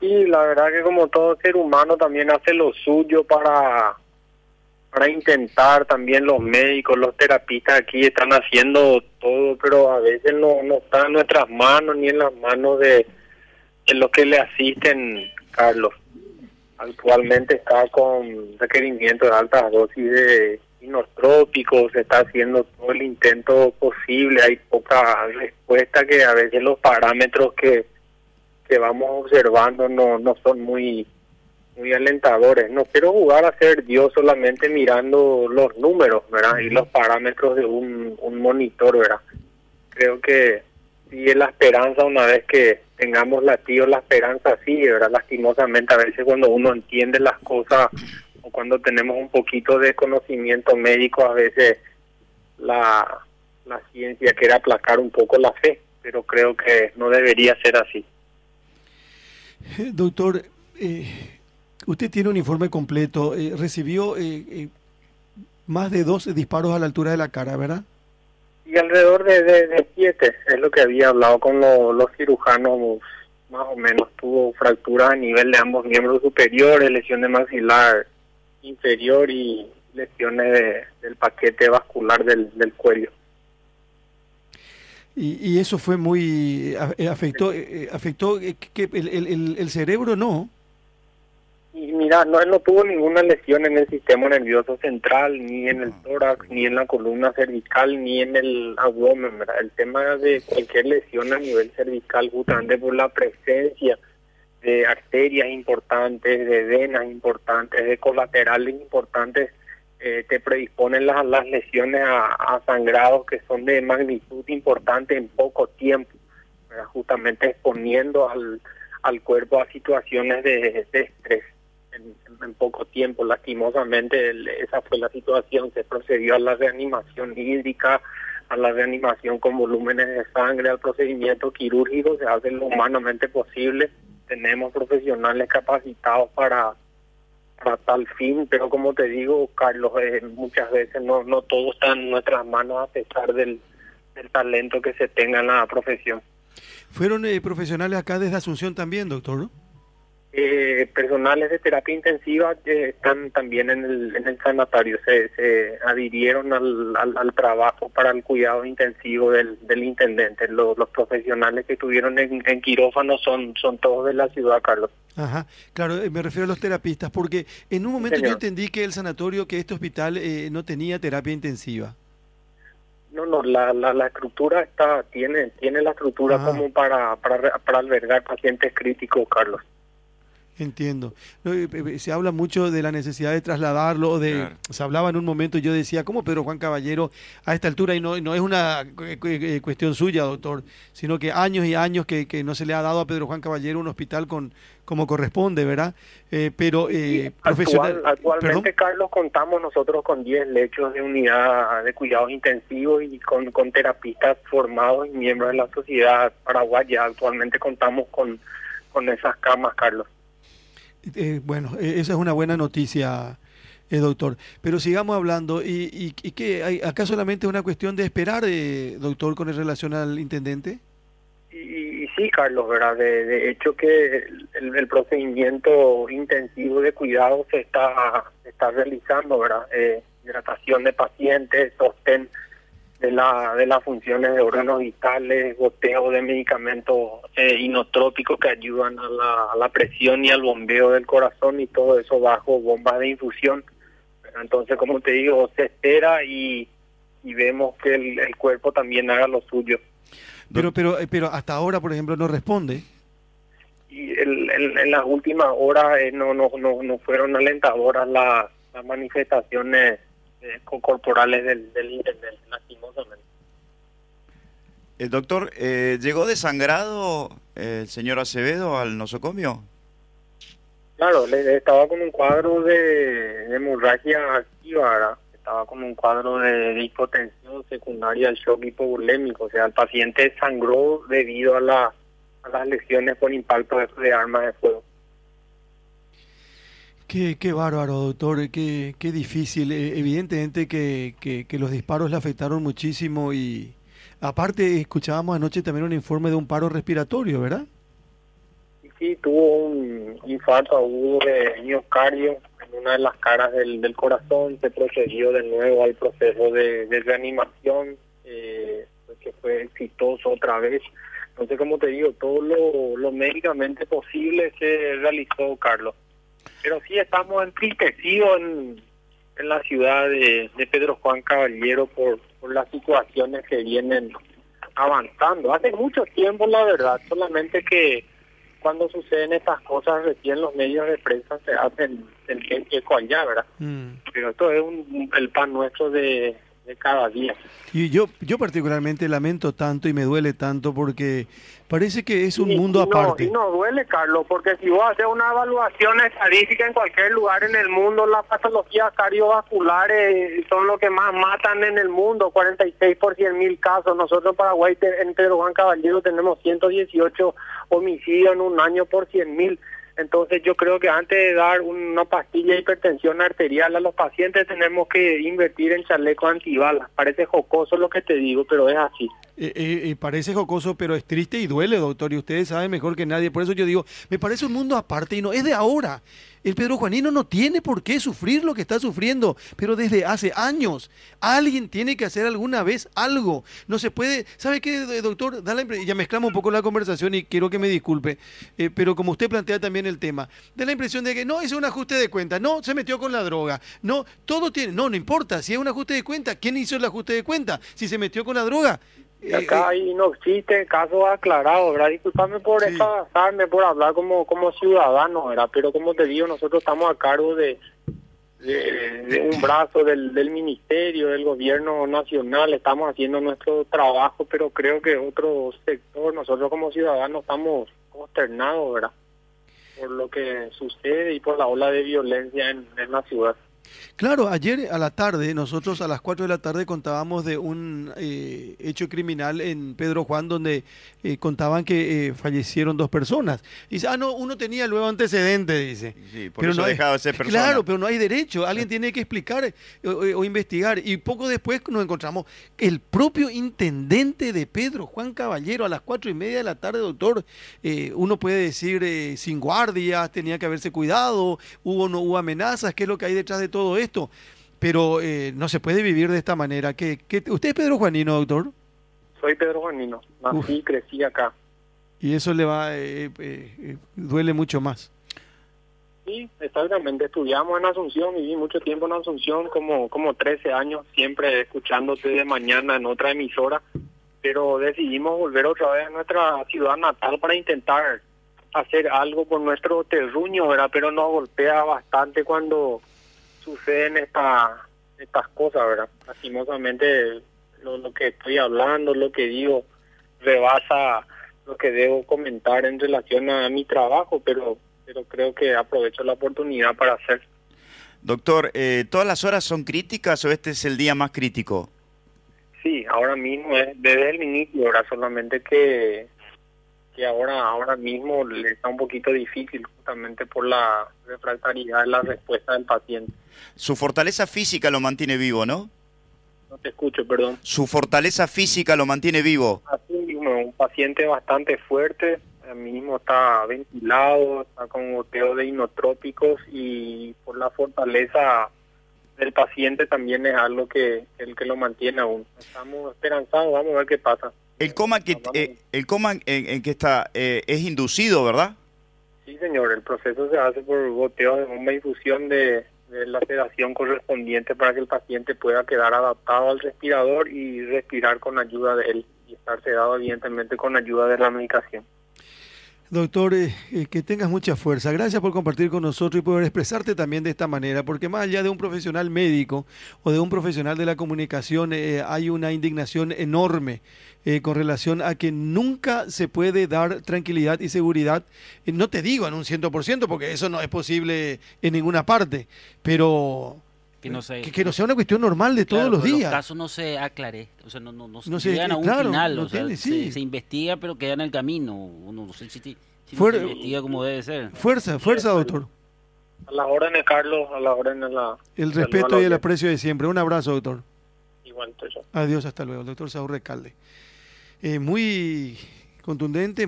Sí, la verdad que como todo ser humano también hace lo suyo para para intentar también los médicos, los terapistas aquí están haciendo todo, pero a veces no, no está en nuestras manos ni en las manos de, de los que le asisten, Carlos. Actualmente está con requerimientos de altas dosis de inotrópicos, se está haciendo todo el intento posible, hay poca respuesta que a veces los parámetros que, que vamos observando no, no son muy muy alentadores. No quiero jugar a ser Dios solamente mirando los números, ¿verdad? Y los parámetros de un, un monitor, ¿verdad? Creo que sí es la esperanza una vez que tengamos latido la esperanza sí, ¿verdad? Lastimosamente a veces cuando uno entiende las cosas o cuando tenemos un poquito de conocimiento médico, a veces la, la ciencia quiere aplacar un poco la fe, pero creo que no debería ser así. Doctor, eh, Usted tiene un informe completo. Eh, recibió eh, eh, más de dos disparos a la altura de la cara, ¿verdad? Y alrededor de, siete, es lo que había hablado con los cirujanos, más o menos. Tuvo fracturas a nivel de ambos miembros superiores, lesión de maxilar inferior y lesiones del paquete vascular del, cuello. Y, eso fue muy afectó afectó que el, el, el cerebro no y mira, no, él no tuvo ninguna lesión en el sistema nervioso central, ni en el tórax, ni en la columna cervical, ni en el abdomen. El tema de cualquier lesión a nivel cervical, justamente por la presencia de arterias importantes, de venas importantes, de colaterales importantes, eh, te predisponen las, las lesiones a, sangrados que son de magnitud importante en poco tiempo, justamente exponiendo al, al cuerpo a situaciones de estrés en, poco tiempo. Lastimosamente esa fue la situación. Se procedió a la reanimación hídrica, a la reanimación con volúmenes de sangre, al procedimiento quirúrgico. Se hace lo humanamente posible. Tenemos profesionales capacitados para para tal fin, pero como te digo, Carlos, eh, muchas veces no, no todo está en nuestras manos a pesar del, del talento que se tenga en la profesión. ¿Fueron eh, profesionales acá desde Asunción también, doctor? Eh, personales de terapia intensiva que están también en el, en el sanatorio, se, se adhirieron al, al, trabajo para el cuidado intensivo del, del intendente. Los, los profesionales que estuvieron en, en, quirófano son, son todos de la ciudad, Carlos. Ajá, claro, eh, me refiero a los terapistas, porque en un momento yo entendí que el sanatorio, que este hospital eh, no tenía terapia intensiva. No, no, la, la, la estructura está, tiene, tiene la estructura ah. como para, para, para albergar pacientes críticos, Carlos. Entiendo. Eh, eh, se habla mucho de la necesidad de trasladarlo, de se hablaba en un momento, yo decía, ¿cómo Pedro Juan Caballero a esta altura? Y no, no es una eh, cuestión suya, doctor, sino que años y años que, que, no se le ha dado a Pedro Juan Caballero un hospital con como corresponde, ¿verdad? pero actualmente, Carlos, contamos nosotros con 10 lechos de unidad de cuidados intensivos y con, con terapistas formados y miembros de la sociedad paraguaya. Actualmente contamos con, con esas camas, Carlos. Eh, bueno, e, esa es una buena noticia, eh, doctor. Pero sigamos hablando. ¿Y, y, qué? Hay, ¿Acá solamente es una cuestión de esperar, eh, doctor, con relación al intendente? Y, sí, Carlos, ¿verdad? De, hecho que el, procedimiento intensivo de cuidado se está, está realizando, ¿verdad? hidratación de pacientes, sostén de, la, de las funciones de órganos vitales, goteo de medicamentos eh, inotrópicos que ayudan a la, a la presión y al bombeo del corazón y todo eso bajo bombas de infusión. Entonces, como te digo, se espera y, y vemos que el, cuerpo también haga lo suyo. Pero, pero, eh, pero hasta ahora, por ejemplo, no responde. Y el, en las últimas horas eh, no, no, no, no fueron alentadoras las, las manifestaciones eh, corporales del, del intendente, lastimosamente. El doctor, eh, ¿llegó desangrado el señor Acevedo al nosocomio? Claro, le, estaba con un cuadro de, hemorragia activa, estaba con un cuadro de, hipotensión secundaria al shock hipovolémico, o sea, el paciente sangró debido a, la, a las lesiones por impacto de armas de fuego. Qué, qué bárbaro, doctor, qué, qué difícil. Eh, evidentemente que, que, los disparos le afectaron muchísimo y aparte escuchábamos anoche también un informe de un paro respiratorio, ¿verdad? Sí, tuvo un infarto agudo de miocardio en una de las caras del, corazón, se procedió de nuevo al proceso de, de reanimación, eh, que fue exitoso otra vez. Entonces, como te digo, todo lo, lo médicamente posible se realizó, Carlos. Pero sí estamos entristecidos en, en la ciudad de, de Pedro Juan Caballero por, por las situaciones que vienen avanzando. Hace mucho tiempo, la verdad, solamente que cuando suceden estas cosas, recién los medios de prensa se hacen el eco allá, ¿verdad? Mm. Pero esto es un, el pan nuestro de, de cada día. Y yo, yo particularmente lamento tanto y me duele tanto porque parece que es un mundo aparte. Y no duele, Carlos, porque si vos haces una evaluación estadística en cualquier lugar en el mundo, las patologías cardiovasculares son lo que más matan en el mundo, 46 por 100 mil casos. Nosotros en Paraguay, en Pedro Juan Caballero, tenemos 118 homicidios en un año por 100 mil. Entonces yo creo que antes de dar una pastilla de hipertensión arterial a los pacientes tenemos que invertir en chalecos antibalas. Parece jocoso lo que te digo, pero es así. Eh, eh, parece jocoso, pero es triste y duele, doctor, y ustedes saben mejor que nadie. Por eso yo digo, me parece un mundo aparte y no es de ahora. El Pedro Juanino no tiene por qué sufrir lo que está sufriendo, pero desde hace años. Alguien tiene que hacer alguna vez algo. No se puede, ¿sabe qué, doctor? Da la ya mezclamos un poco la conversación y quiero que me disculpe, eh, pero como usted plantea también el tema, da la impresión de que no, es un ajuste de cuenta, no, se metió con la droga, no, todo tiene, no, no importa, si es un ajuste de cuenta, ¿quién hizo el ajuste de cuenta? Si se metió con la droga, y acá ahí no existe caso aclarado, ¿verdad? Disculpame por sí. por hablar como, como ciudadano, ¿verdad? Pero como te digo, nosotros estamos a cargo de, de, un brazo del, del ministerio, del gobierno nacional, estamos haciendo nuestro trabajo, pero creo que otro sector, nosotros como ciudadanos estamos consternados, ¿verdad? Por lo que sucede y por la ola de violencia en, en la ciudad. Claro, ayer a la tarde, nosotros a las 4 de la tarde contábamos de un eh, hecho criminal en Pedro Juan donde eh, contaban que eh, fallecieron dos personas. dice, ah, no, uno tenía luego antecedente, dice. Sí, por pero eso no dejado de ser persona. Claro, pero no hay derecho. Alguien tiene que explicar o, investigar. Y poco después nos encontramos el propio intendente de Pedro, Juan Caballero, a las cuatro y media de la tarde, doctor. uno puede decir sin guardias, tenía que haberse cuidado, hubo no hubo amenazas, ¿qué es lo que hay detrás de todo? Todo esto, pero eh, no se puede vivir de esta manera. ¿Qué, usted es Pedro Juanino, doctor? Soy Pedro Juanino, nací y crecí acá. Y eso le va, eh, eh, duele mucho más. Sí, exactamente. Estudiamos en Asunción, viví mucho tiempo en Asunción, como, como 13 años, siempre escuchándote de mañana en otra emisora, pero decidimos volver otra vez a nuestra ciudad natal para intentar hacer algo por nuestro terruño, ¿verdad? Pero nos golpea bastante cuando suceden esta, estas cosas, ¿verdad? Lastimosamente lo, lo que estoy hablando, lo que digo, rebasa lo que debo comentar en relación a mi trabajo, pero, pero creo que aprovecho la oportunidad para hacer. Doctor, eh, ¿todas las horas son críticas o este es el día más crítico? Sí, ahora mismo es desde el inicio, ahora solamente que que ahora ahora mismo le está un poquito difícil justamente por la refractariedad de la respuesta del paciente. Su fortaleza física lo mantiene vivo, ¿no? No te escucho, perdón. Su fortaleza física lo mantiene vivo. Así mismo, un paciente bastante fuerte, mismo está ventilado, está con goteo de inotrópicos y por la fortaleza del paciente también es algo que el que lo mantiene aún. Estamos esperanzados, vamos a ver qué pasa. El coma que eh, el coma en, que está eh, es inducido, ¿verdad? Sí, señor. El proceso se hace por goteo de una infusión de, la sedación correspondiente para que el paciente pueda quedar adaptado al respirador y respirar con ayuda de él y estar sedado evidentemente con ayuda de la medicación. Doctor, eh, eh, que tengas mucha fuerza. Gracias por compartir con nosotros y por expresarte también de esta manera, porque más allá de un profesional médico o de un profesional de la comunicación, eh, hay una indignación enorme con relación a que nunca se puede dar tranquilidad y seguridad, no te digo en un 100%, porque eso no es posible en ninguna parte, pero que no, sea, que, no sea una cuestión normal de todos los días. Los casos no se aclare, o sea, no, no, no, se llegan a un final, o sea, se, investiga pero queda en el camino, uno no sé si, si se investiga como debe ser. Fuerza, fuerza, doctor. A las órdenes, Carlos, a las órdenes. La, el respeto y el aprecio de siempre. Un abrazo, doctor. Igual, Adiós, hasta luego. doctor Saúl Recalde. Eh, muy contundente.